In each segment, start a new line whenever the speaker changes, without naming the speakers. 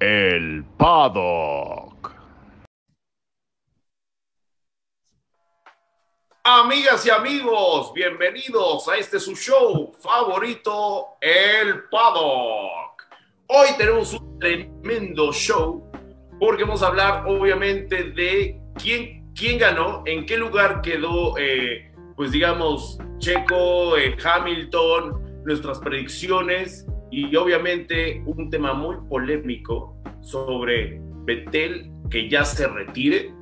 El Paddock.
Amigas y amigos, bienvenidos a este su show favorito, El Paddock. Hoy tenemos un tremendo show porque vamos a hablar obviamente de quién, quién ganó, en qué lugar quedó, eh, pues digamos, Checo, eh, Hamilton, nuestras predicciones y obviamente un tema muy polémico sobre Betel que ya se retire.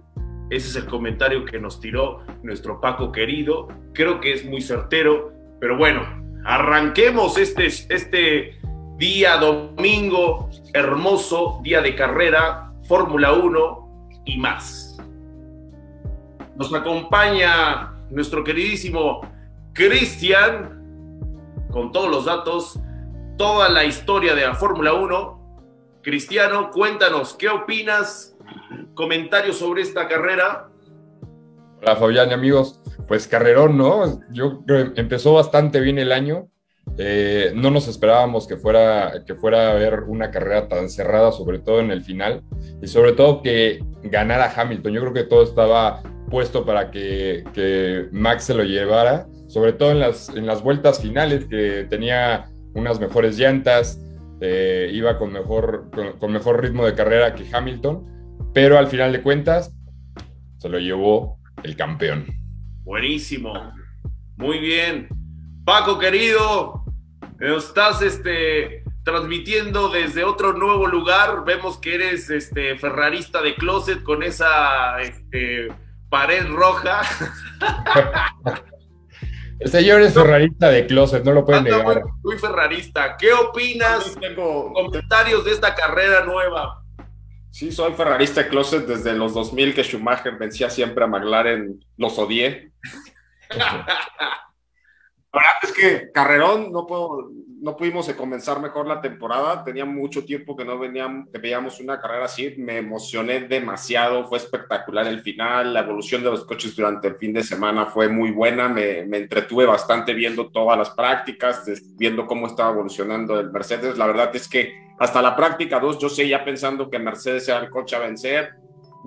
Ese es el comentario que nos tiró nuestro Paco querido. Creo que es muy certero, pero bueno, arranquemos este, este día domingo hermoso, día de carrera, Fórmula 1 y más. Nos acompaña nuestro queridísimo Cristian con todos los datos toda la historia de la Fórmula 1. Cristiano, cuéntanos, ¿qué opinas? Comentarios sobre esta carrera.
Hola Fabián y amigos, pues carrerón, ¿no? Yo creo que empezó bastante bien el año. Eh, no nos esperábamos que fuera, que fuera a haber una carrera tan cerrada, sobre todo en el final, y sobre todo que ganara Hamilton. Yo creo que todo estaba puesto para que, que Max se lo llevara, sobre todo en las, en las vueltas finales, que tenía unas mejores llantas, eh, iba con mejor, con, mejor ritmo de carrera que Hamilton, pero al final de cuentas se lo llevó el campeón.
Buenísimo, muy bien. Paco querido, estás este, transmitiendo desde otro nuevo lugar. Vemos que eres este, ferrarista de closet con esa este, pared roja.
El señor es ferrarista de closet, no lo pueden negar.
Muy, ferrarista. ¿Qué opinas? Tengo comentarios de esta carrera nueva.
Sí, soy ferrarista de closet desde los 2000 que Schumacher vencía siempre a McLaren, los odié. La verdad es que Carrerón no, puedo, no pudimos comenzar mejor la temporada. Tenía mucho tiempo que no veníamos, que veíamos una carrera así. Me emocioné demasiado. Fue espectacular el final. La evolución de los coches durante el fin de semana fue muy buena. Me, me entretuve bastante viendo todas las prácticas, viendo cómo estaba evolucionando el Mercedes. La verdad es que hasta la práctica 2 yo seguía pensando que Mercedes era el coche a vencer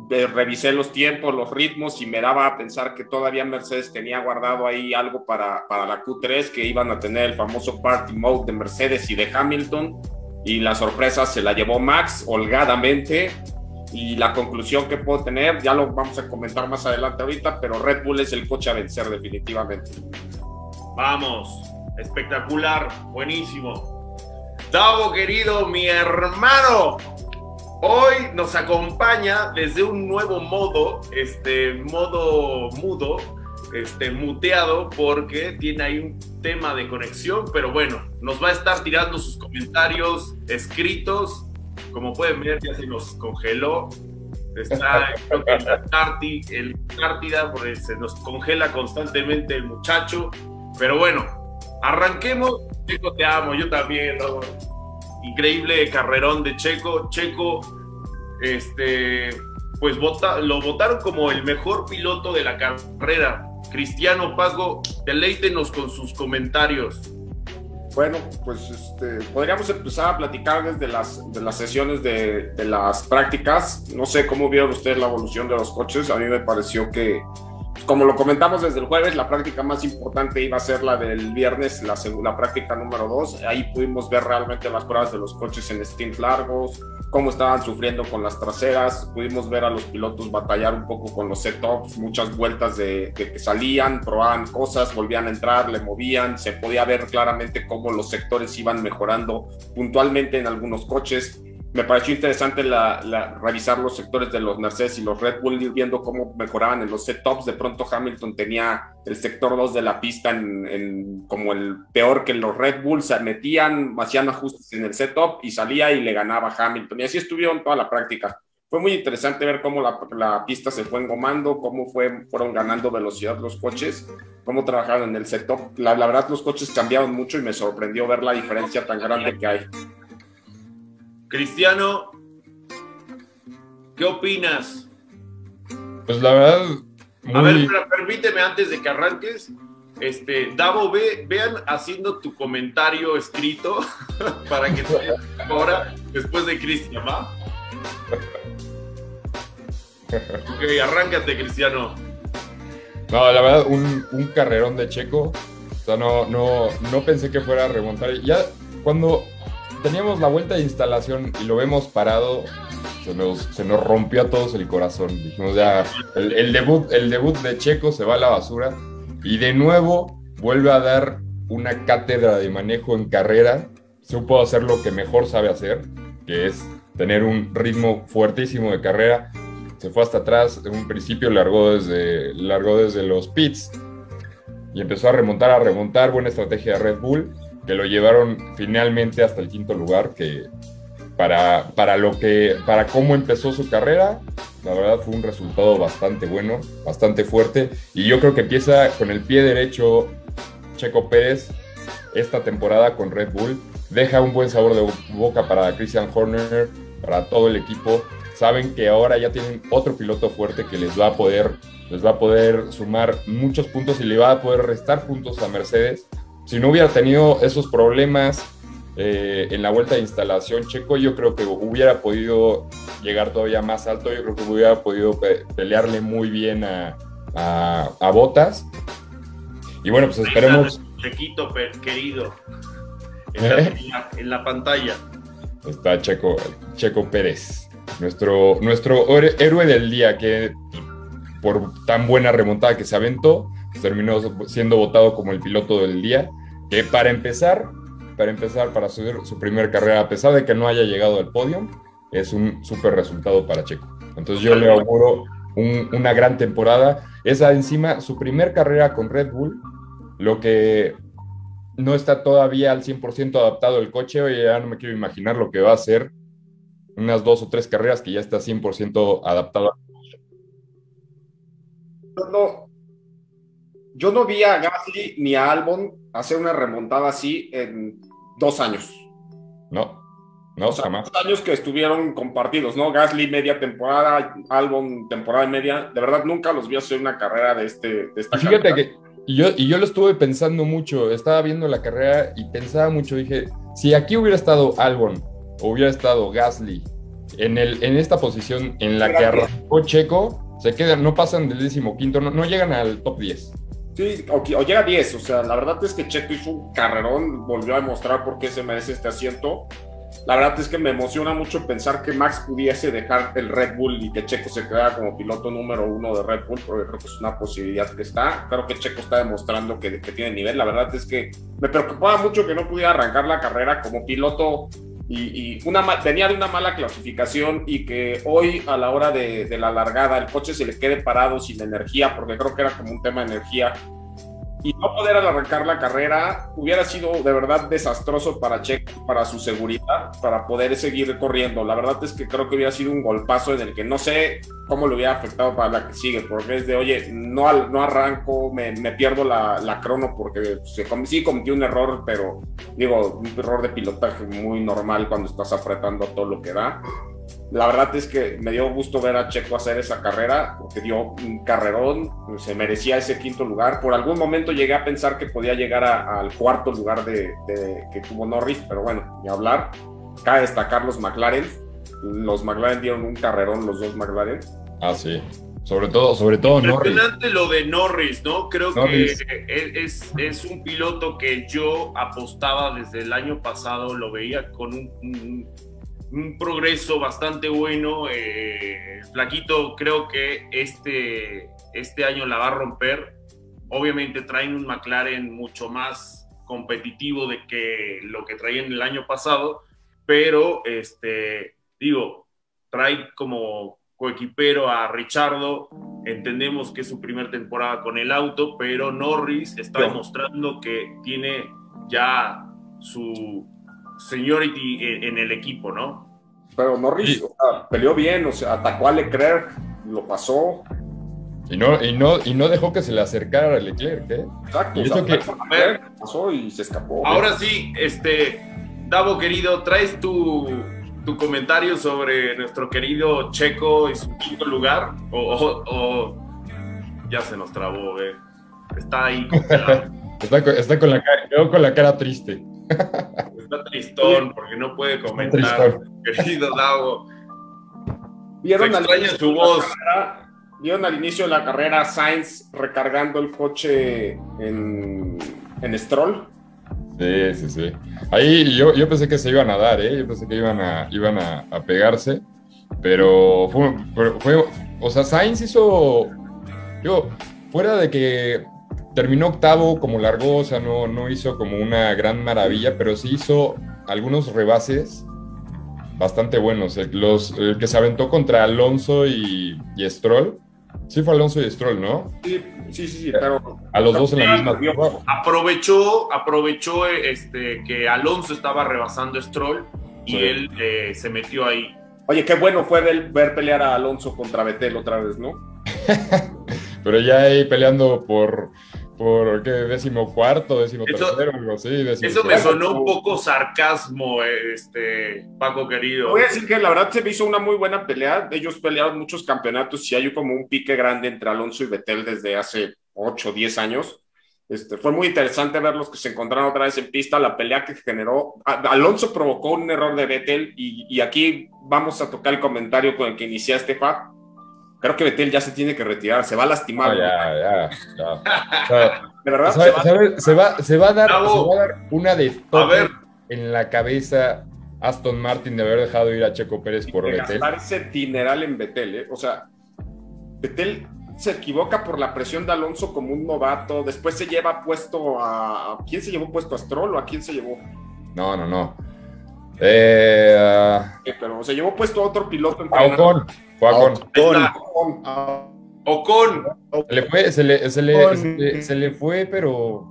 revisé los tiempos, los ritmos y me daba a pensar que todavía Mercedes tenía guardado ahí algo para, para la Q3, que iban a tener el famoso Party Mode de Mercedes y de Hamilton. Y la sorpresa se la llevó Max holgadamente. Y la conclusión que puedo tener, ya lo vamos a comentar más adelante ahorita, pero Red Bull es el coche a vencer definitivamente.
Vamos, espectacular, buenísimo. Davo, querido, mi hermano, Hoy nos acompaña desde un nuevo modo, este modo mudo, este muteado, porque tiene ahí un tema de conexión, pero bueno, nos va a estar tirando sus comentarios escritos. Como pueden ver, ya se nos congeló. Está en la Antártida, porque se nos congela constantemente el muchacho. Pero bueno, arranquemos. Checo, te amo, yo también. ¿no? Increíble carrerón de Checo. Checo, este, pues lo votaron como el mejor piloto de la carrera. Cristiano Paco, deleítenos con sus comentarios.
Bueno, pues este, podríamos empezar a platicar desde las, de las sesiones de, de, las prácticas. No sé cómo vieron ustedes la evolución de los coches. A mí me pareció que como lo comentamos desde el jueves, la práctica más importante iba a ser la del viernes, la, la práctica número 2. Ahí pudimos ver realmente las pruebas de los coches en stints largos, cómo estaban sufriendo con las traseras. Pudimos ver a los pilotos batallar un poco con los setups, muchas vueltas de, de que salían, probaban cosas, volvían a entrar, le movían. Se podía ver claramente cómo los sectores iban mejorando puntualmente en algunos coches me pareció interesante la, revisar los sectores de los Mercedes y los Red Bull, viendo cómo mejoraban en los setups. De pronto Hamilton tenía el sector 2 de la pista en, como el peor que los Red Bull, se metían, hacían ajustes en el setup y salía y le ganaba Hamilton. Y así estuvieron toda la práctica. Fue muy interesante ver cómo la, pista se fue engomando, cómo fue, fueron ganando velocidad los coches, cómo trabajaron en el setup. La, la verdad, los coches cambiaron mucho y me sorprendió ver la diferencia tan grande que hay.
Cristiano, ¿qué opinas?
Pues la verdad.
A ver, permíteme antes de que arranques. Este, Davo, ve, vean haciendo tu comentario escrito para que ahora después de Cristian, ¿va? ok, arráncate, Cristiano.
No, la verdad, un, un carrerón de Checo. O sea, no, no, no pensé que fuera a remontar. Ya cuando teníamos la vuelta de instalación y lo vemos parado, se nos, rompió a todos el corazón. Dijimos ya, el, el debut, el debut de Checo se va a la basura. Y de nuevo vuelve a dar una cátedra de manejo en carrera. Supo hacer lo que mejor sabe hacer, que es tener un ritmo fuertísimo de carrera. Se fue hasta atrás, en un principio largó desde, largó desde los pits y empezó a remontar, a remontar. Buena estrategia de Red Bull, que lo llevaron finalmente hasta el quinto lugar, que para, para, lo que, para cómo empezó su carrera, la verdad fue un resultado bastante bueno, bastante fuerte. Y yo creo que empieza con el pie derecho Checo Pérez esta temporada con Red Bull. Deja un buen sabor de boca para Christian Horner, para todo el equipo. Saben que ahora ya tienen otro piloto fuerte que les va a poder, les va a poder sumar muchos puntos y le va a poder restar puntos a Mercedes. Si no hubiera tenido esos problemas eh, en la vuelta de instalación Checo, yo creo que hubiera podido llegar todavía más alto. Yo creo que hubiera podido pe pelearle muy bien a, a, a Botas. Y bueno, pues esperemos.
Chequito, querido. En la,
¿Eh?
en la- en la pantalla.
Está Checo, Checo Pérez, nuestro, nuestro héroe- héroe del día, que por tan buena remontada que se aventó, pues, terminó siendo votado como el piloto del día. Que para empezar, para empezar, para subir su primer carrera, a pesar de que no haya llegado al podio, es un súper resultado para Checo. Entonces yo le auguro un- una gran temporada. Esa encima, su primer carrera con Red Bull, lo que no está todavía al 100% adaptado el coche, oye, ya no me quiero imaginar lo que va a hacer unas dos o tres carreras que ya está 100% adaptado.
No, yo no vi a Gasly ni a Albon hacer una remontada así en dos años.
No, no,
O sea,
jamás.
dos años que estuvieron compartidos, ¿no? Gasly media temporada, Albon temporada y media. De verdad, nunca los vi hacer una carrera de este. De esta
fíjate que yo, y yo lo estuve pensando mucho, estaba viendo la carrera y pensaba mucho, dije, si aquí hubiera estado Albon o hubiera estado Gasly en, el, en esta posición en la que arrancó Checo, se quedan, no pasan del décimo quinto, no, no llegan al top 10.
Sí, o, llega a 10. O sea, la verdad es que Checo hizo un carrerón, volvió a demostrar por qué se merece este asiento. La verdad es que me emociona mucho pensar que Max pudiese dejar el Red Bull y que Checo se quedara como piloto número uno de Red Bull, porque creo que es una posibilidad que está. Creo que Checo está demostrando que, que tiene nivel. La verdad es que me preocupaba mucho que no pudiera arrancar la carrera como piloto y, y una, venía de una mala clasificación y que hoy a la hora de, de la largada el coche se le quede parado sin energía, porque creo que era como un tema de energía y no poder arrancar la carrera hubiera sido de verdad desastroso para Checo, para su seguridad, para poder seguir corriendo. La verdad es que creo que hubiera sido un golpazo en el que no sé cómo le hubiera afectado para la que sigue, porque es de, oye, no, no arranco, me, me pierdo la, la crono porque se sí cometí un error, pero digo, un error de pilotaje muy normal cuando estás apretando todo lo que da. La verdad es que me dio gusto ver a Checo hacer esa carrera, porque dio un carrerón, se merecía ese quinto lugar. Por algún momento llegué a pensar que podía llegar a- al cuarto lugar de, de- que tuvo Norris, pero bueno, ni hablar. Cabe destacar los McLaren. Los McLaren dieron un carrerón, los dos McLaren.
Ah, sí. Sobre todo, sobre todo Norris.
Impresionante lo de Norris, ¿no? Creo
Norris.
que es, es un piloto que yo apostaba desde el año pasado, lo veía con un, un- un progreso bastante bueno. eh, Flaquito, creo que este, este año la va a romper. Obviamente traen un McLaren mucho más competitivo de que lo que traían el año pasado, pero este, digo, trae como coequipero a Richardo. Entendemos que es su primera temporada con el auto, pero Norris está demostrando que tiene ya su seniority en, en el equipo, ¿no?
Pero Norris
Sí.
o sea, peleó bien, o sea, atacó a Leclerc, lo pasó.
Y no, y, no, y no dejó que se le acercara a Leclerc, ¿eh?
Exacto,
Y
o sea,
eso que-
atacó a Leclerc, pasó y se escapó.
Ahora sí, este, Davo querido, traes tu, tu comentario sobre nuestro querido Checo y su quinto lugar, o, o- o- ya se nos trabó, eh. Está ahí.
Está, con- está con, la cara, con la cara triste.
Está tristón porque no puede comentar querido Davo.
¿Vieron al,
extraña
inicio
su
de la
voz.
carrera- ¿Vieron al inicio de la carrera Sainz recargando el coche en, en Stroll?
Sí, sí, sí. Ahí yo, yo pensé que se iban a dar, ¿eh? Yo pensé que iban a, iban a, a pegarse, pero fue, pero fue- o sea, Sainz hizo, yo, fuera de que terminó octavo como largó, o sea, no, no hizo como una gran maravilla, pero sí hizo algunos rebases bastante buenos. El, los, el que se aventó contra Alonso y, y Stroll, sí fue Alonso y Stroll, ¿no?
Sí, sí, sí, sí, pero
A los dos en la misma.
Aprovechó, aprovechó eh, este, que Alonso estaba rebasando a Stroll y
Sí.
él eh, se metió ahí.
Oye, qué bueno fue ver, ver pelear a Alonso contra Betel otra vez, ¿no?
Pero ya ahí peleando por, por ¿qué? décimo cuarto, décimo
Eso-
tercero, algo así. décimo
Eso me
cuarto.
sonó un poco sarcasmo, este, Paco querido.
Voy a decir que la verdad se me hizo una muy buena pelea. Ellos pelearon muchos campeonatos y hay como un pique grande entre Alonso y Betel desde hace 8 o 10 años. Este, fue muy interesante verlos que se encontraron otra vez en pista, la pelea que generó. Alonso provocó un error de Betel y, y aquí vamos a tocar el comentario con el que iniciaste, Fa. Creo que Betel ya se tiene que retirar, se va a lastimar.
Ah, ya, ya, ya. O sea,
De verdad,
¿sabe-
se va-
sabe- se, va, se, va a dar,
Bravo.
se va a dar una de
A ver.
en la cabeza Aston Martin de haber dejado ir a Checo Pérez por
de
Betel.
gastar ese dineral en Betel, ¿eh? O sea, Betel se equivoca por la presión de Alonso como un novato, después se lleva puesto a... ¿a ¿Quién se llevó puesto a Stroll o a quién se llevó?
No, no, no. Eh, a
Eh, pero se llevó puesto a otro piloto entrenador.
Ocon. Fue a Ocon.
Ahí está.
Ocon.
Ocon,
Se le fue, se le, se le, se le- se le fue, pero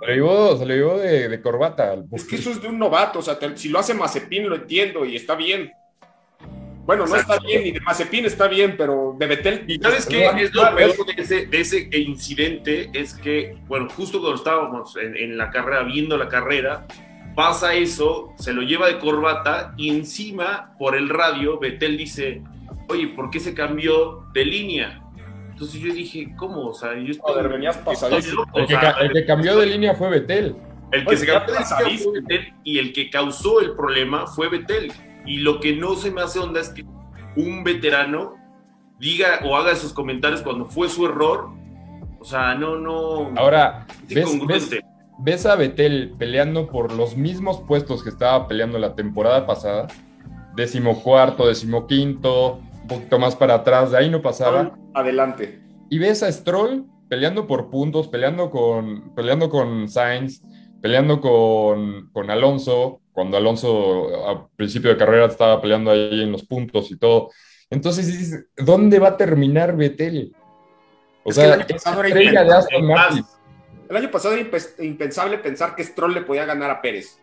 se le llevó, se le llevó de, de corbata. al
Es que eso es de un novato, o sea, te- si lo hace Mazepin lo entiendo y está bien. Bueno, no está bien, ni de Mazepin está bien, pero de Betel...
¿Y sabes qué es lo peor de ese, de ese incidente? Es que, bueno, justo cuando estábamos en, en la carrera, viendo la carrera, pasa eso, se lo lleva de corbata y encima, por el radio, Betel dice, oye, ¿por qué se cambió de línea? Entonces yo dije, ¿cómo? O sea, yo estoy...
Joder, venías
estoy
pasadísimo.
loco,
El
o
que, el que cambió de línea fue Betel.
el que
Oye,
se cambió de fue Betel y el que causó el problema fue Betel. Y lo que no se me hace onda es que un veterano diga o haga esos comentarios cuando fue su error. O sea, no, no.
Ahora,
es
¿ves, ves,
incongruente.
ves a Betel peleando por los mismos puestos que estaba peleando la temporada pasada. Decimocuarto, decimoquinto, poquito más para atrás, de ahí no pasaba.
Adelante.
Y ves a Stroll peleando por puntos, peleando con, peleando con Sainz, peleando con, con Alonso, cuando Alonso a principio de carrera estaba peleando ahí en los puntos y todo. Entonces dices, ¿dónde va a terminar Betel? O
Es
sea,
el año pasado era
estrella de Aston Martin.
El año pasado era impe- impensable pensar que Stroll le podía ganar a Pérez.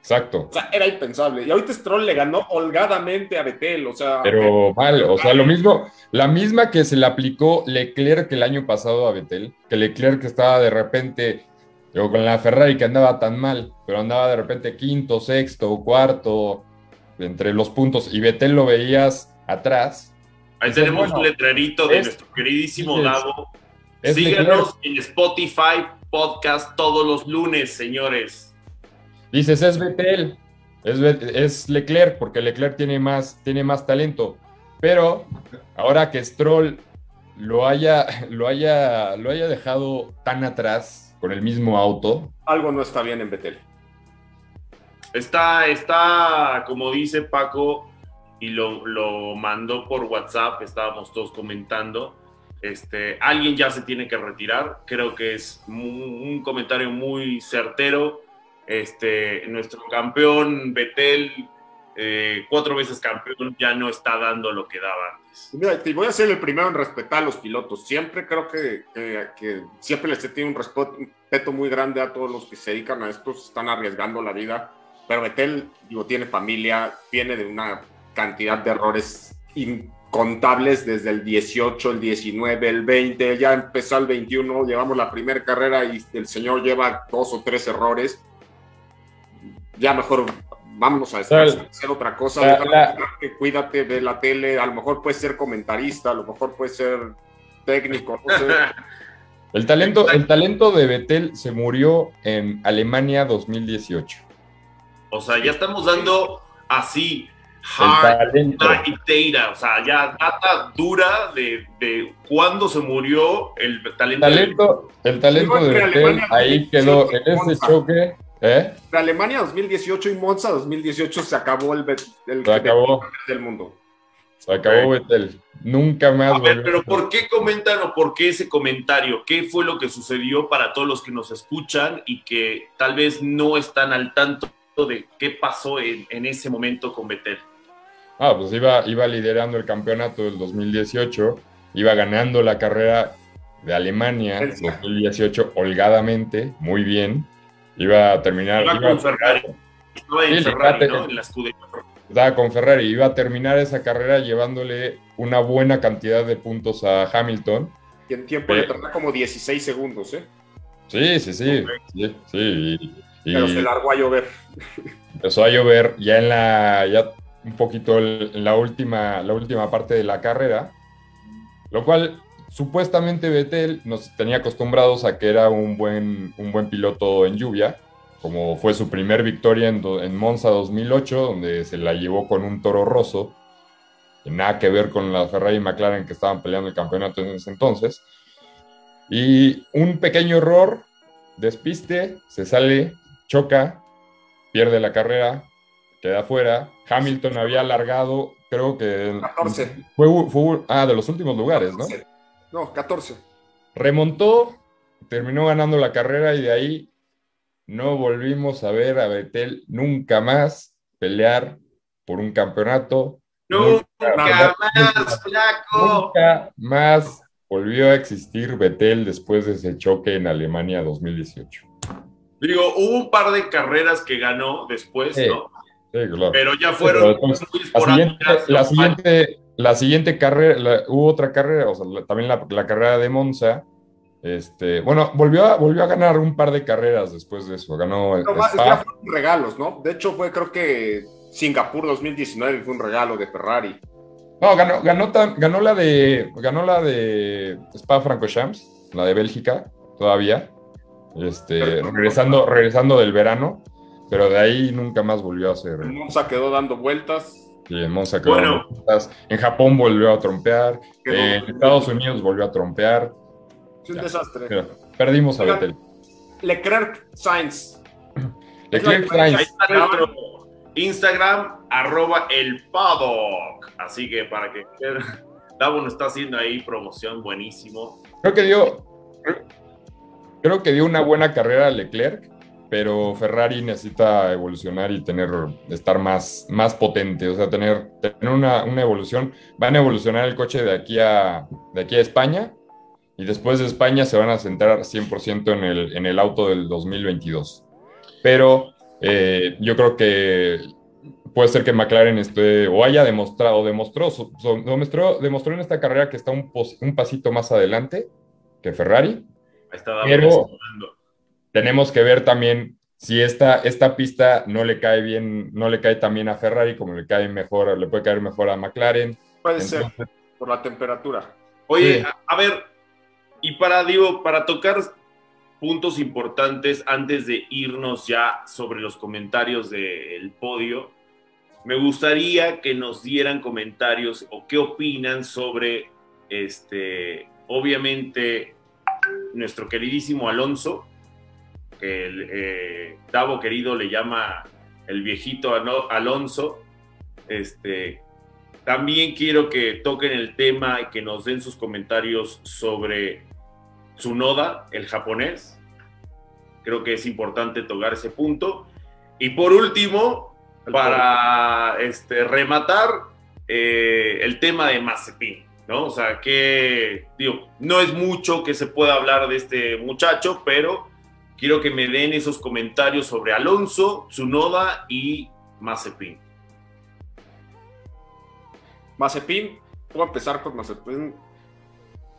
Exacto.
O sea, era impensable. Y ahorita Stroll le ganó holgadamente a Betel. O sea,
Pero mal, o sea, lo mismo, la misma que se le aplicó Leclerc el año pasado a Betel, que Leclerc estaba de repente, digo, con la Ferrari que andaba tan mal, pero andaba de repente quinto, sexto, cuarto, entre los puntos, y Betel lo veías atrás.
Ahí tenemos
bueno,
un letrerito de
es-
nuestro queridísimo
dices,
Davo.
es
Síganos en Spotify Podcast todos los lunes, señores.
Dices, es Betel, es, es Leclerc, porque Leclerc tiene más, tiene más talento. Pero ahora que Stroll lo haya, lo, haya, lo haya dejado tan atrás con el mismo auto,
algo no está bien en Betel.
Está, está, como dice Paco, y lo, lo mandó por WhatsApp, estábamos todos comentando. Este, alguien ya se tiene que retirar. Creo que es un comentario muy certero. Este, nuestro campeón Betel, eh, cuatro veces campeón, ya no está dando lo que daba antes.
Mira, voy a ser el primero en respetar a los pilotos. Siempre creo que, siempre les tenido un respeto, muy grande a todos los que se dedican a esto, están arriesgando la vida. Pero Betel, digo, tiene familia, viene de una cantidad de errores incontables desde el 18, el 19, el 20, ya empezó el 21, llevamos la primera carrera y el señor lleva dos o tres errores. Ya mejor vámonos a descansar, hacer otra cosa.
La-
déjalo
la-
que cuídate de la tele, a lo mejor puede ser comentarista, a lo mejor puede ser técnico, no sé.
el talento, el talento de Betel se murió en Alemania 2018.
O sea, ya estamos dando así
talento.
Teira, o sea, ya data dura de, de cuándo se murió el talento.
El talento, el talento de
Alemania
ahí quedó en
2018 y
ese choque. ¿Eh?
De Alemania 2018 y Monza 2018 se acabó el, el
Se acabó.
del mundo.
Se acabó Vettel. Nunca más
A ver, pero ¿por qué comentan o por qué ese comentario? ¿Qué fue lo que sucedió para todos los que nos escuchan y que tal vez no están al tanto de qué pasó en, en ese momento con Betel?
Ah, pues iba, iba liderando el campeonato del 2018, iba ganando la carrera de Alemania
Exacto.
2018 holgadamente, muy bien. Iba a terminar.
Iba
iba
con
a-
Ferrari. Estaba en
Sí,
Ferrari. ¿no? En la escudería.
Estaba con Ferrari, iba a terminar esa carrera llevándole una buena cantidad de puntos a Hamilton.
Y en tiempo le tarda como 16 segundos, ¿eh?
Sí, sí, sí. sí, sí, y-
Pero se largó a llover.
empezó a llover ya en la ya un poquito el- en la última la última parte de la carrera lo cual supuestamente Vettel nos tenía acostumbrados a que era un buen un buen piloto en lluvia como fue su primer victoria en, en Monza 2008 donde se la llevó con un Toro Rosso que nada que ver con la Ferrari y McLaren que estaban peleando el campeonato en ese entonces y un pequeño error despiste se sale choca pierde la carrera, queda fuera. Hamilton había alargado, creo que.
14.
Fue, fue- ah, de los últimos lugares, ¿no?
No, 14.
Remontó, terminó ganando la carrera y de ahí no volvimos a ver a Betel nunca más pelear por un campeonato.
Nunca
Nunca,
más, flaco.
nunca más volvió a existir Betel después de ese choque en Alemania 2018.
Digo, hubo un par de carreras que ganó después,
Sí.
¿no?
Sí, claro.
Pero ya
pero
fueron
después,
muy
La siguiente, la siguiente carrera, la- hubo otra carrera, o sea, la- también la, la carrera de Monza. Este, bueno, volvió a, volvió a ganar un par de carreras después de eso. Ganó el
No,
Spa.
ya fueron regalos, ¿no? De hecho, fue creo que Singapur 2019 fue un regalo de Ferrari.
No, ganó, ganó, tan- ganó la de ganó la de Spa Francorchamps, la de Bélgica, todavía. Este, regresando, regresando del verano, pero de ahí nunca más volvió a ser.
En Monza quedó dando vueltas.
Y en Monza quedó
Bueno.
En Japón volvió a trompear. En Estados Unidos volvió a trompear.
Es un
Ya.
desastre.
Perdimos a Vettel.
Leclerc Sainz.
Leclerc Sainz.
Instagram, arroba el paddock. Así que para que Davo nos está haciendo ahí promoción buenísimo.
Creo que dio. Creo que dio una buena carrera a Leclerc, pero Ferrari necesita evolucionar y tener, estar más, más potente, o sea, tener, tener una, una evolución. Van a evolucionar el coche de aquí a, de aquí a España y después de España se van a centrar 100% en el, en el auto del 2022. Pero eh, yo creo que puede ser que McLaren esté o haya demostrado, demostró, so- so- demostró, demostró en esta carrera que está un, pos- un pasito más adelante que Ferrari.
Davo
Pero-. Tenemos que ver también si esta, esta pista no le cae bien, no le cae tan bien a Ferrari como le cae mejor, le puede caer mejor a McLaren.
Puede ser por la temperatura.
Oye,
Sí.
a, a ver, y para, digo, para tocar puntos importantes antes de irnos ya sobre los comentarios del podio, me gustaría que nos dieran comentarios o qué opinan sobre, este, obviamente, nuestro queridísimo Alonso, que el eh, Davo querido le llama el viejito Alonso, este, también quiero que toquen el tema y que nos den sus comentarios sobre Tsunoda, el japonés. Creo que es importante tocar ese punto. Y por último, para este, rematar eh, el tema de Mazepin, ¿no? O sea, que, digo, no es mucho que se pueda hablar de este muchacho, pero quiero que me den esos comentarios sobre Alonso, Tsunoda y Mazepin.
Mazepin, voy a empezar con Mazepin.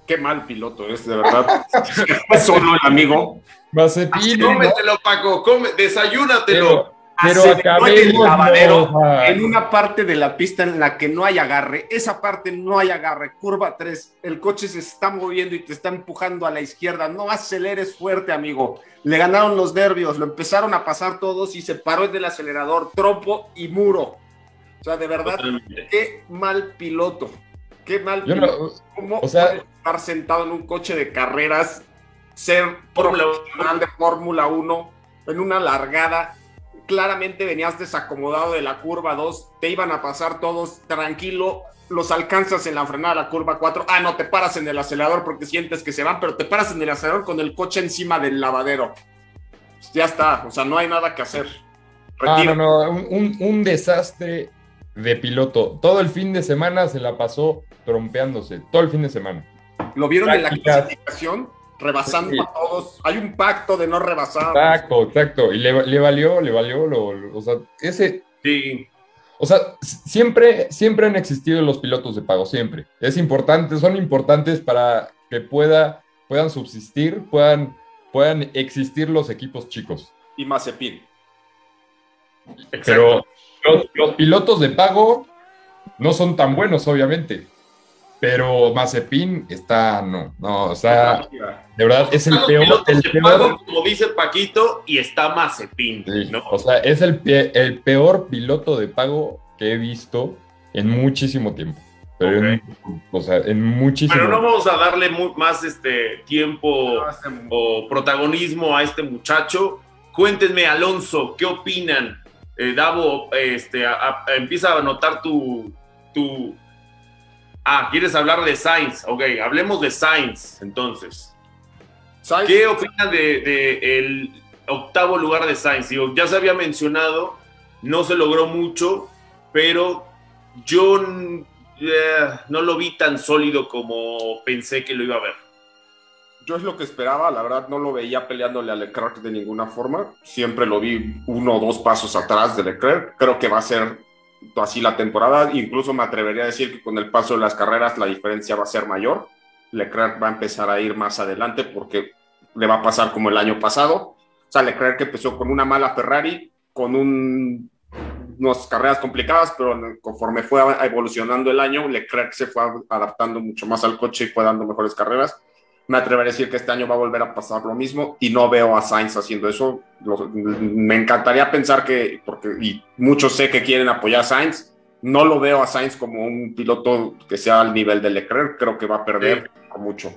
Qué mal piloto es, de verdad. Fue solo el amigo.
Mazepin, ¿no?
Cómetelo, Paco, come, desayúnatelo.
pero, pero
en el lavadero En una parte de la pista en la que no hay agarre, esa parte no hay agarre, curva 3, el coche se está moviendo y te está empujando a la izquierda, no aceleres fuerte, amigo. Le ganaron los nervios, lo empezaron a pasar todos y se paró el acelerador, trompo y muro. O sea, de verdad,
Totalmente.
qué mal piloto. Qué mal
Yo
piloto.
no,
¿Cómo
o sea-
estar sentado en un coche de carreras, ser profesional de Fórmula 1, en una largada? Claramente venías desacomodado de la curva 2, te iban a pasar todos tranquilo, los alcanzas en la frenada de la curva 4. Ah, no, te paras en el acelerador porque sientes que se van, pero te paras en el acelerador con el coche encima del lavadero. Ya está, o sea, no hay nada que hacer.
Ah, no, no, un, un- un desastre de piloto. Todo el fin de semana se la pasó trompeándose, todo el fin de semana.
Lo vieron en la clasificación, rebasando
Sí.
a todos. Hay un pacto de no rebasar.
Exacto, exacto. Y le, le valió, le valió, lo, lo- o sea, ese,
Sí,
o sea, siempre, siempre han existido los pilotos de pago, siempre. Es importante, son importantes para que pueda, puedan subsistir, puedan, puedan existir los equipos chicos.
Y Mazepin.
exacto.
Pero los, los pilotos de pago no son tan buenos, obviamente. Pero Mazepin está, no, no, o sea, de verdad es el peor, el
de
peor,
pago, como dice Paquito, y está Mazepin,
sí,
¿no?
o sea, es el, pe- el peor piloto de pago que he visto en muchísimo tiempo. Pero en- o sea, en muchísimo
Pero no vamos a darle más este tiempo
este
o protagonismo a este muchacho. Cuéntenme, Alonso, ¿qué opinan? Eh, Davo, este, a- a- empieza a anotar tu, tu... Ah, ¿quieres hablar de Sainz? Ok, hablemos de Sainz, entonces.
Sainz,
¿Qué opinan de, de el octavo lugar de Sainz? Digo, ya se había mencionado, no se logró mucho, pero yo eh, no lo vi tan sólido como pensé que lo iba a ver.
Yo es lo que esperaba, la verdad no lo veía peleándole a Leclerc de ninguna forma. Siempre lo vi uno o dos pasos atrás de Leclerc. Creo que va a ser así la temporada. Incluso me atrevería a decir que con el paso de las carreras la diferencia va a ser mayor. Leclerc va a empezar a ir más adelante porque le va a pasar como el año pasado. O sea, Leclerc empezó con una mala Ferrari, con un- unas carreras complicadas, pero conforme fue evolucionando el año, Leclerc se fue adaptando mucho más al coche y fue dando mejores carreras. Me atrevería a decir que este año va a volver a pasar lo mismo y no veo a Sainz haciendo eso. Me encantaría pensar que, porque y muchos sé que quieren apoyar a Sainz, no lo veo a Sainz como un piloto que sea al nivel de Leclerc, creo que va a perder mucho.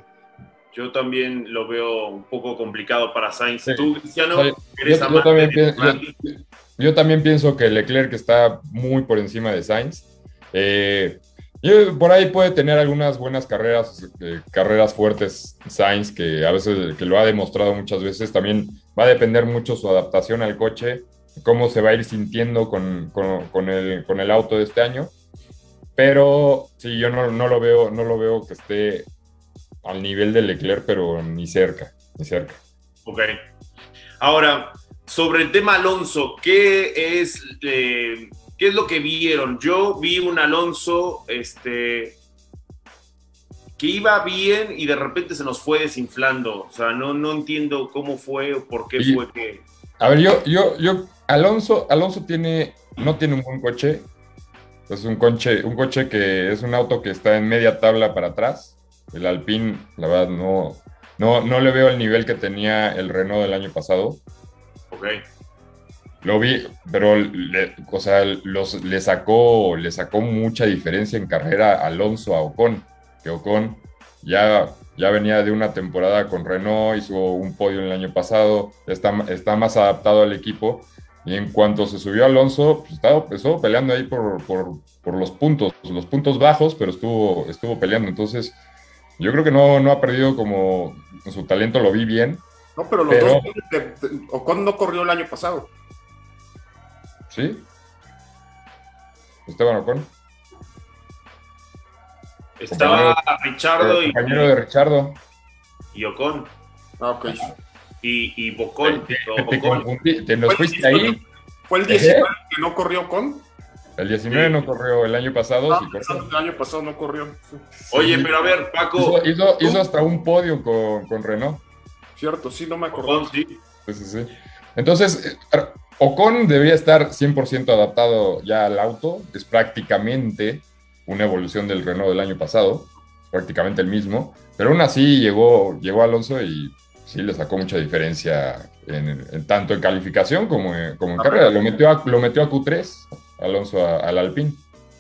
Yo también lo veo un poco complicado para Sainz.
Sí.
Tú, Cristiano,
Sí.
eres
Yo- yo también pienso-
Ferrari.
Yo también pienso que Leclerc está muy por encima de Sainz. Eh, yo- por ahí puede tener algunas buenas carreras, eh, carreras fuertes Sainz, que a veces que lo ha demostrado muchas veces. También va a depender mucho su adaptación al coche, cómo se va a ir sintiendo con, con- el, con el auto de este año. Pero sí, yo no, no lo veo, no lo veo que esté al nivel de Leclerc, pero ni cerca, ni cerca.
Ok. Ahora, sobre el tema Alonso, ¿qué es, eh, ¿qué es lo que vieron? Yo vi un Alonso este, que iba bien y de repente se nos fue desinflando. O sea, no, no entiendo cómo fue o por qué fue que...
A ver, yo, yo, yo, Alonso, Alonso tiene, no tiene un buen coche. Es un coche, un coche que es un auto que está en media tabla para atrás. El Alpine, la verdad, no, no, no le veo el nivel que tenía el Renault del año pasado.
Ok.
Lo vi, pero le, o sea, los, le, sacó, le sacó mucha diferencia en carrera Alonso a Ocon, que Ocon ya, ya venía de una temporada con Renault, hizo un podio el año pasado, está, está más adaptado al equipo. Y en cuanto se subió Alonso, pues estaba, estuvo peleando ahí por, por, por, los puntos, los puntos bajos, pero estuvo, estuvo peleando. Entonces, yo creo que no, no ha perdido como su talento, lo vi bien.
No, pero los
Pero-
dos, Ocon no corrió el año pasado.
¿Sí? Esteban Ocon.
Estaba Richardo y,
compañero de Richardo.
y Ocon.
Ah, ok.
Y, y Bocón.
Te,
o
te
Ocon.
confundí, te nos
Fue-
fuiste ahí.
¿Fue el
¿Eh?
19 que no corrió Ocon?
El 19 no corrió el año pasado.
Ah,
sí corrió.
el año pasado no corrió. Sí.
Oye, pero a ver, Paco.
Hizo, hizo- hizo hasta un podio con, con Renault.
Cierto, sí, no me acordaba.
Ocon, sí.
Sí, sí, sí. Entonces, eh, Ocon debería estar 100% adaptado ya al auto. Es prácticamente una evolución del Renault del año pasado. Prácticamente el mismo. Pero aún así llegó, llegó Alonso y sí le sacó mucha diferencia en, en tanto en calificación como en, como en carrera. Lo metió, a, lo metió a Q3. Alonso al Alpine.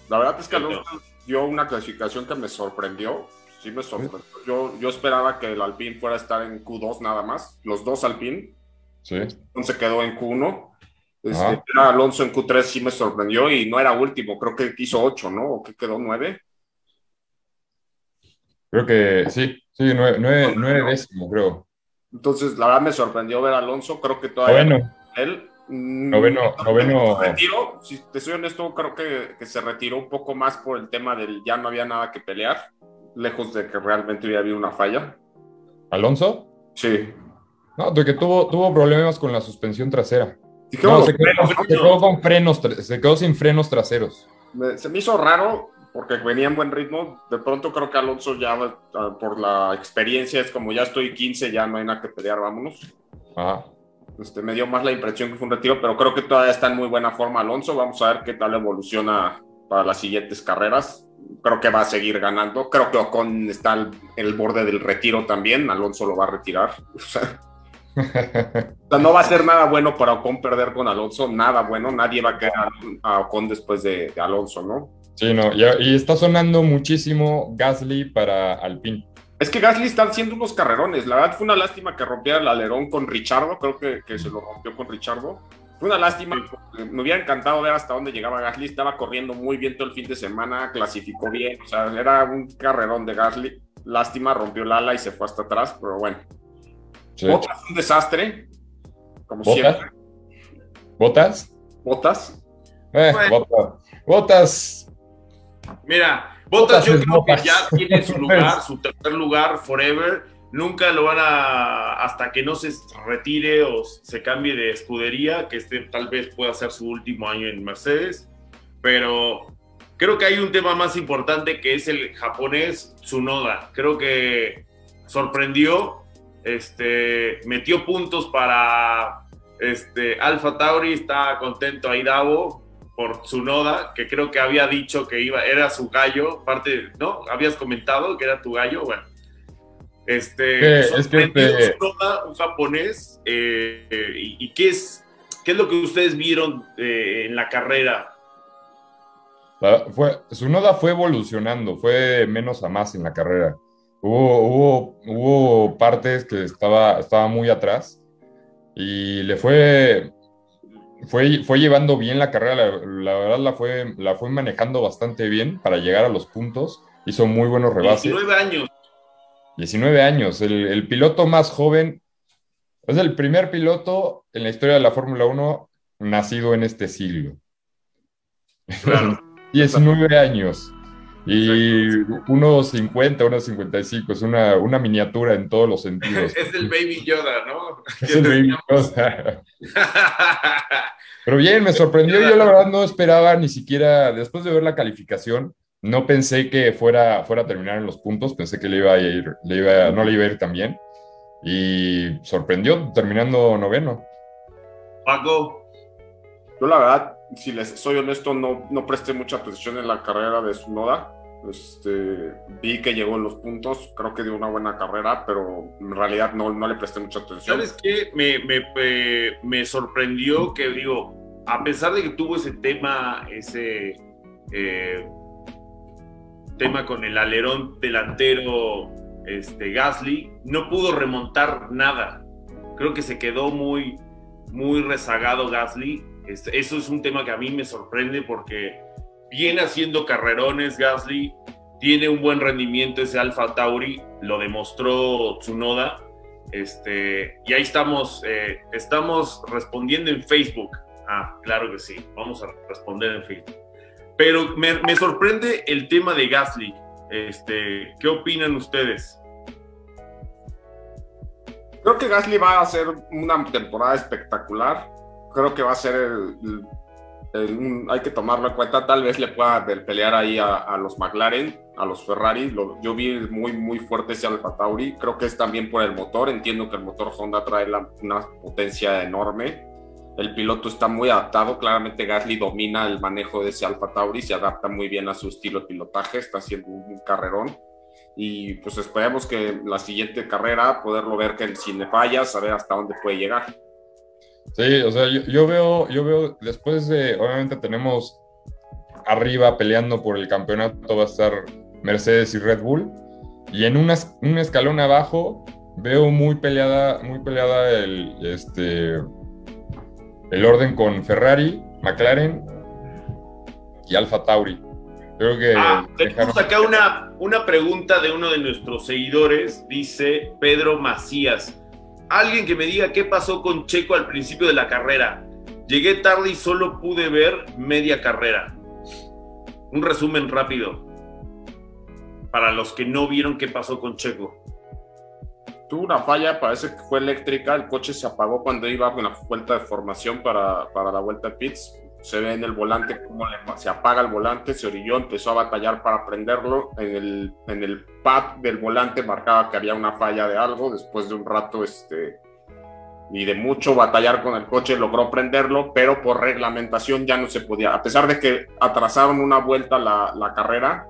La verdad es que Alonso dio una clasificación que me sorprendió. Sí me sorprendió. Yo, yo esperaba que el Alpine fuera a estar en Q2 nada más. Los dos Alpine.
Sí.
Entonces quedó en Q1. Este, Alonso en Q3 sí me sorprendió y no era último. Creo que hizo 8, ¿no? ¿O que quedó 9?
Creo que sí. Sí, 9 décimo, creo.
Entonces, la verdad me sorprendió ver a Alonso. Creo que todavía.
Bueno.
Él
Noveno, noveno.
Retiro, si te soy honesto, creo que, que, se retiró un poco más por el tema del ya no había nada que pelear, lejos de que realmente hubiera habido una falla.
¿Alonso?
Sí.
No, de que tuvo, tuvo problemas con la suspensión trasera. No, se, quedó, con frenos, se quedó sin frenos traseros.
se me hizo raro porque venía en buen ritmo. De pronto creo que Alonso ya, ah, por la experiencia, es como ya estoy 15, ya no hay nada que pelear, vámonos.
Ajá.
Este, me dio más la impresión que fue un retiro, pero creo que todavía está en muy buena forma Alonso. Vamos a ver qué tal evoluciona para las siguientes carreras. Creo que va a seguir ganando. Creo que Ocon está en el borde del retiro también. Alonso lo va a retirar. O sea, no va a ser nada bueno para Ocon perder con Alonso. Nada bueno. Nadie va a quedar a Ocon después de, Alonso, ¿no?
Sí, no. Y, y está sonando muchísimo Gasly para Alpine.
Es que Gasly está haciendo unos carrerones. La verdad fue una lástima que rompiera el alerón con Richardo. Creo que, se lo rompió con Richardo. Fue una lástima. Me hubiera encantado ver hasta dónde llegaba Gasly. Estaba corriendo muy bien todo el fin de semana. Clasificó bien. O sea, era un carrerón de Gasly. Lástima, rompió el ala y se fue hasta atrás. Pero bueno. Botas un desastre. Como siempre.
¿Botas?
¿Botas?
Eh, botas. Botas.
Mira, Botas yo creo que ya tiene su lugar, su tercer lugar forever. Nunca lo van a, hasta que no se retire o se cambie de escudería, que este tal vez pueda ser su último año en Mercedes. Pero creo que hay un tema más importante que es el japonés Tsunoda. Creo que sorprendió, este, metió puntos para este, Alfa Tauri, está contento ahí Davo, por Tsunoda, que creo que había dicho que iba, era su gallo, parte, ¿no? Habías comentado que era tu gallo, bueno. Este, es que este... un japonés, eh, y, qué es, qué es lo que ustedes vieron eh, en la carrera?
Fue, Tsunoda fue evolucionando, fue menos a más en la carrera. Hubo, hubo, hubo partes que estaba, estaba muy atrás y le fue, fue, fue llevando bien la carrera, la, verdad la fue, la fue manejando bastante bien para llegar a los puntos, hizo muy buenos rebases.
19 años.
19 años, el, piloto más joven, es el primer piloto en la historia de la Fórmula 1 nacido en este siglo. Claro. 19 años. Y unos 50, unos 55, es una, una miniatura en todos los sentidos.
es el Baby Yoda, ¿no?
Es el Baby Yoda. Pero bien, me sorprendió. Yo la verdad no esperaba ni siquiera, después de ver la calificación, no pensé que fuera, fuera a terminar en los puntos, pensé que le iba a ir, le iba, no le iba a ir tan bien. Y sorprendió terminando noveno.
Paco.
Yo la verdad, si les soy honesto, no, no presté mucha atención en la carrera de Sunoda. Este, vi que llegó en los puntos, creo que dio una buena carrera, pero en realidad no, no le presté mucha atención.
¿Sabes qué? Me, me, sorprendió que, digo, a pesar de que tuvo ese tema, ese eh, tema con el alerón delantero este, Gasly, no pudo remontar nada. Creo que se quedó muy, muy rezagado Gasly. Este, eso es un tema que a mí me sorprende porque viene haciendo carrerones Gasly, tiene un buen rendimiento ese Alfa Tauri, lo demostró Tsunoda. Este, y ahí estamos, eh, estamos respondiendo en Facebook. Ah, claro que sí, vamos a responder en Facebook. Pero me, sorprende el tema de Gasly. Este, ¿Qué opinan ustedes?
Creo que Gasly va a hacer una temporada espectacular. Creo que va a ser el hay que tomarlo en cuenta, tal vez le pueda pelear ahí a, los McLaren, a los Ferrari, yo vi muy, muy fuerte ese Alfa Tauri, creo que es también por el motor, entiendo que el motor Honda trae una potencia enorme, el piloto está muy adaptado, claramente Gasly domina el manejo de ese Alfa Tauri, se adapta muy bien a su estilo de pilotaje, está haciendo un, carrerón, y pues esperemos que la siguiente carrera poderlo ver que sin fallas, saber hasta dónde puede llegar.
Sí, o sea, yo, veo, yo veo, después de, obviamente tenemos arriba peleando por el campeonato va a estar Mercedes y Red Bull. Y en una, un escalón abajo veo muy peleada, muy peleada el, este, el orden con Ferrari, McLaren y Alfa Tauri. Creo que
ah, tenemos acá una, una pregunta de uno de nuestros seguidores, dice Pedro Macías. Alguien que me diga qué pasó con Checo al principio de la carrera. Llegué tarde y solo pude ver media carrera. Un resumen rápido para los que no vieron qué pasó con Checo.
Tuvo una falla, parece que fue eléctrica, el coche se apagó cuando iba con la vuelta de formación para, para la vuelta de pits. Se ve en el volante cómo se apaga el volante, se orilló, empezó a batallar para prenderlo. En el, en el pad del volante marcaba que había una falla de algo. Después de un rato este, y de mucho batallar con el coche logró prenderlo, pero por reglamentación ya no se podía. A pesar de que atrasaron una vuelta la, la carrera,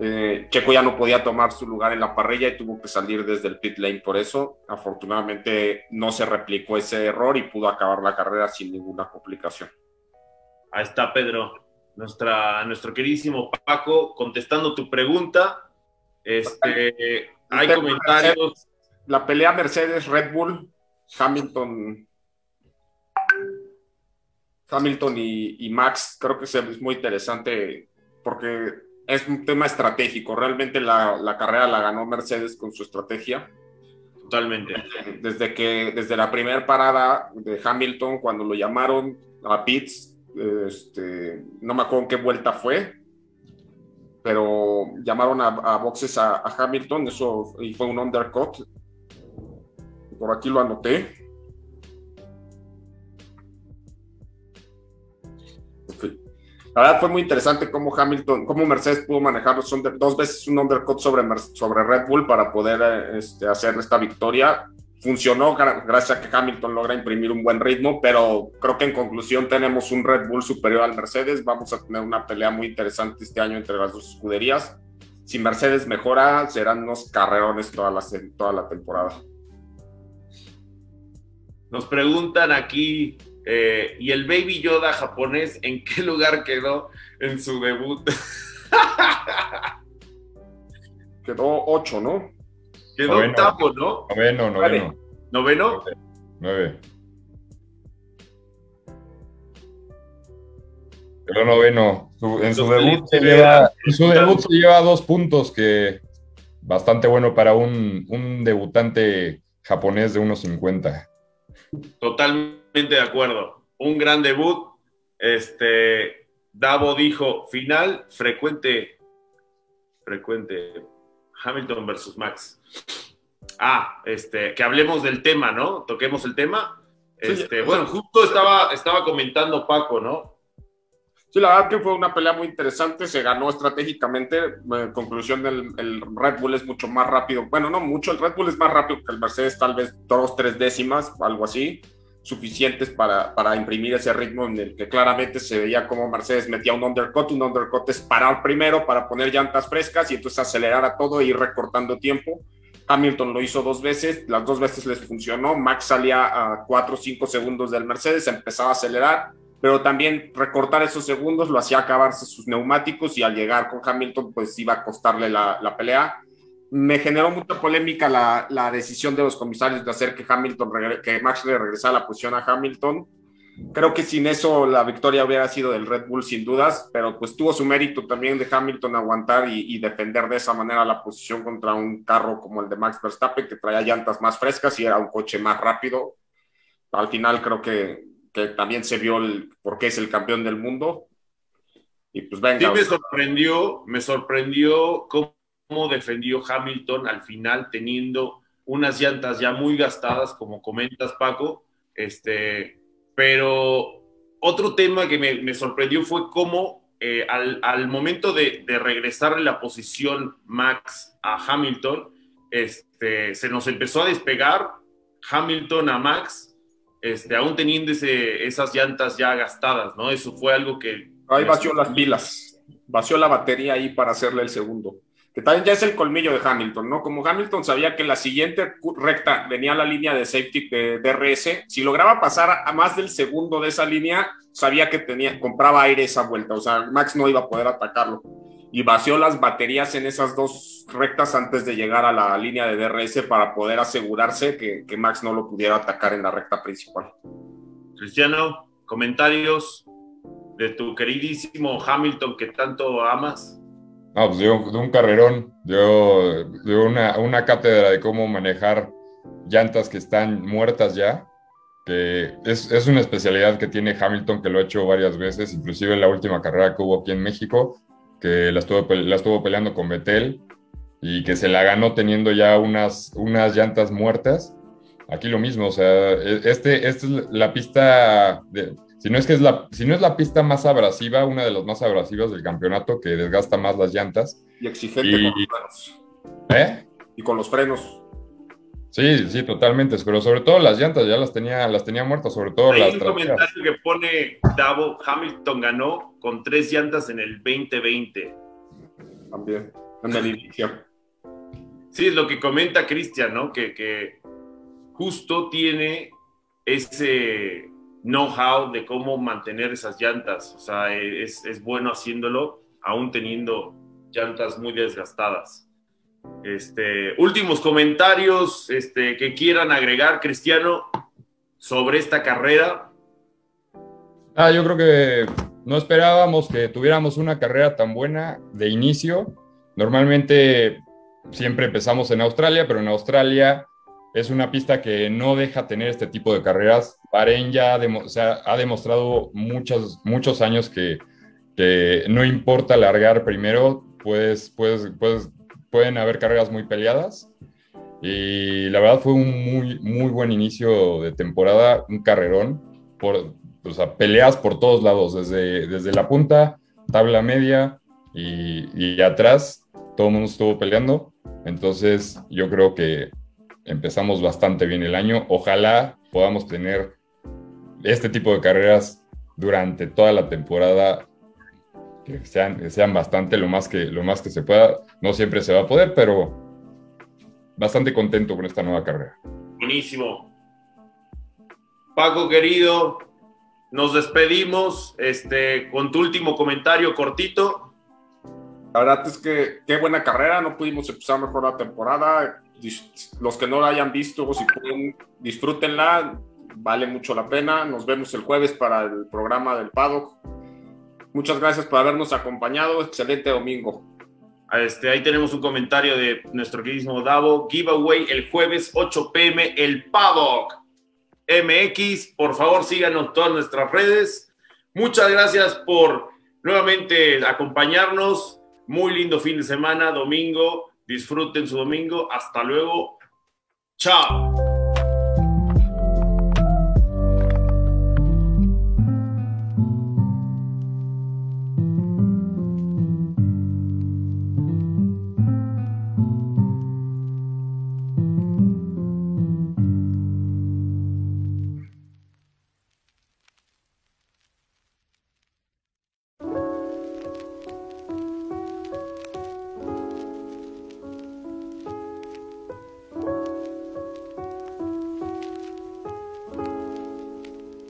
eh, Checo ya no podía tomar su lugar en la parrilla y tuvo que salir desde el pit lane por eso. Afortunadamente no se replicó ese error y pudo acabar la carrera sin ninguna complicación.
Ahí está Pedro, nuestra, nuestro queridísimo Paco, contestando tu pregunta. Este, hay comentarios.
La pelea Mercedes Red Bull Hamilton, Hamilton y, Max, creo que es muy interesante porque es un tema estratégico. Realmente la, carrera la ganó Mercedes con su estrategia.
Totalmente.
Desde que, desde la primera parada de Hamilton, cuando lo llamaron a pits, este, no me acuerdo en qué vuelta fue, pero llamaron a, boxes a, Hamilton, eso y fue un undercut por aquí lo anoté. La verdad fue muy interesante cómo Hamilton, cómo Mercedes pudo manejar dos veces un undercut sobre, sobre Red Bull para poder eh, este, hacer esta victoria. Funcionó gracias a que Hamilton logra imprimir un buen ritmo, pero creo que en conclusión tenemos un Red Bull superior al Mercedes. Vamos a tener una pelea muy interesante este año entre las dos escuderías. Si Mercedes mejora, serán unos carrerones toda la, toda la temporada.
Nos preguntan aquí, eh, ¿y el Baby Yoda japonés en qué lugar quedó en su debut?
quedó ocho, ¿no?
Quedó octavo, ¿no?
Noveno, noveno.
¿Noveno?
Nueve. Quedó noveno. en, su debut se lleva, en su debut se lleva dos puntos, que bastante bueno para un, un debutante japonés de 1.50.
Totalmente de acuerdo. Un gran debut. Este, Davo dijo, final frecuente, frecuente, Hamilton versus Max. Ah, este, que hablemos del tema, ¿no? Toquemos el tema. Este, bueno, justo estaba, estaba comentando Paco, ¿no?
Sí, la verdad que fue una pelea muy interesante, se ganó estratégicamente. En conclusión, el, el, Red Bull es mucho más rápido. Bueno, no mucho, el Red Bull es más rápido que el Mercedes, tal vez dos, tres décimas, algo así, suficientes para, para imprimir ese ritmo en el que claramente se veía como Mercedes metía un undercut. Un undercut es parar primero para poner llantas frescas y entonces acelerar a todo e ir recortando tiempo. Hamilton lo hizo dos veces, las dos veces les funcionó. Max salía a cuatro o cinco segundos del Mercedes, empezaba a acelerar pero también recortar esos segundos lo hacía acabarse sus neumáticos y al llegar con Hamilton pues iba a costarle la, pelea. Me generó mucha polémica la, la, decisión de los comisarios de hacer que Hamilton, que Max le regresara la posición a Hamilton. Creo que sin eso la victoria hubiera sido del Red Bull sin dudas, pero pues tuvo su mérito también de Hamilton aguantar y, defender de esa manera la posición contra un carro como el de Max Verstappen que traía llantas más frescas y era un coche más rápido. Al final creo que que también se vio el, por qué es el campeón del mundo. Y pues venga.
Me sorprendió, me sorprendió cómo defendió Hamilton al final teniendo unas llantas ya muy gastadas, como comentas Paco, este, pero otro tema que me, sorprendió fue cómo eh, al, momento de, de, regresarle la posición Max a Hamilton, este, se nos empezó a despegar Hamilton a Max este, aún teniendo esas llantas ya gastadas, ¿no? Eso fue algo que...
Ahí vació las pilas, vació la batería ahí para hacerle el segundo. Que también ya es el colmillo de Hamilton, ¿no? Como Hamilton sabía que la siguiente recta venía la línea de safety de DRS, si lograba pasar a más del segundo de esa línea, sabía que tenía, compraba aire esa vuelta, o sea, Max no iba a poder atacarlo. Y vació las baterías en esas dos rectas antes de llegar a la línea de DRS para poder asegurarse que, que Max no lo pudiera atacar en la recta principal.
Cristiano, comentarios de tu queridísimo Hamilton que tanto amas.
No, pues dio, un carrerón, dio, dio una, una, cátedra de cómo manejar llantas que están muertas ya, que es, es, una especialidad que tiene Hamilton, que lo ha hecho varias veces, inclusive en la última carrera que hubo aquí en México, que la estuvo, la estuvo peleando con Betel y que se la ganó teniendo ya unas, unas llantas muertas. Aquí lo mismo, o sea, e, este, esta es la pista de, si no es que es la, si no es la pista más abrasiva, una de las más abrasivas del campeonato, que desgasta más las llantas.
Y exigente con los frenos.
¿Eh?
Y con los frenos.
Sí, sí, totalmente. Pero sobre todo las llantas ya las tenía, las tenía muertas, sobre todo
Hay
las.
un comentario que pone Davo, Hamilton ganó con tres llantas en el 2020.
También, en el inicio.
Sí, es lo que comenta Cristian, ¿no? Que, que justo tiene ese know-how de cómo mantener esas llantas. O sea, es, es, bueno haciéndolo, aún teniendo llantas muy desgastadas. Este, últimos comentarios este, que quieran agregar, Cristiano, sobre esta carrera.
Ah, yo creo que no esperábamos que tuviéramos una carrera tan buena de inicio. Normalmente siempre empezamos en Australia, pero en Australia es una pista que no deja tener este tipo de carreras. Bahrein ya ha demostrado muchos, muchos años que, que, no importa largar primero, pues, pues, pues, pueden haber carreras muy peleadas. Y la verdad fue un muy, muy buen inicio de temporada, un carrerón, por, o sea, peleas por todos lados, desde, desde la punta, tabla media y, y atrás, todo el mundo estuvo peleando. Entonces, yo creo que empezamos bastante bien el año. Ojalá podamos tener este tipo de carreras durante toda la temporada, que sean, que sean bastante lo más, que, lo más que se pueda. No siempre se va a poder, pero bastante contento con esta nueva carrera.
Buenísimo. Paco, querido, nos despedimos este, con tu último comentario cortito.
La verdad es que qué buena carrera, no pudimos empezar mejor la temporada los que no la hayan visto, si pueden, disfrútenla, vale mucho la pena. Nos vemos el jueves para el programa del Paddock. Muchas gracias por habernos acompañado. Excelente domingo.
Este, ahí tenemos un comentario de nuestro queridísimo Davo. Giveaway el jueves 8 pm, el Paddock MX. Por favor, síganos todas nuestras redes. Muchas gracias por nuevamente acompañarnos. Muy lindo fin de semana, domingo. Disfruten su domingo. Hasta luego. Chao.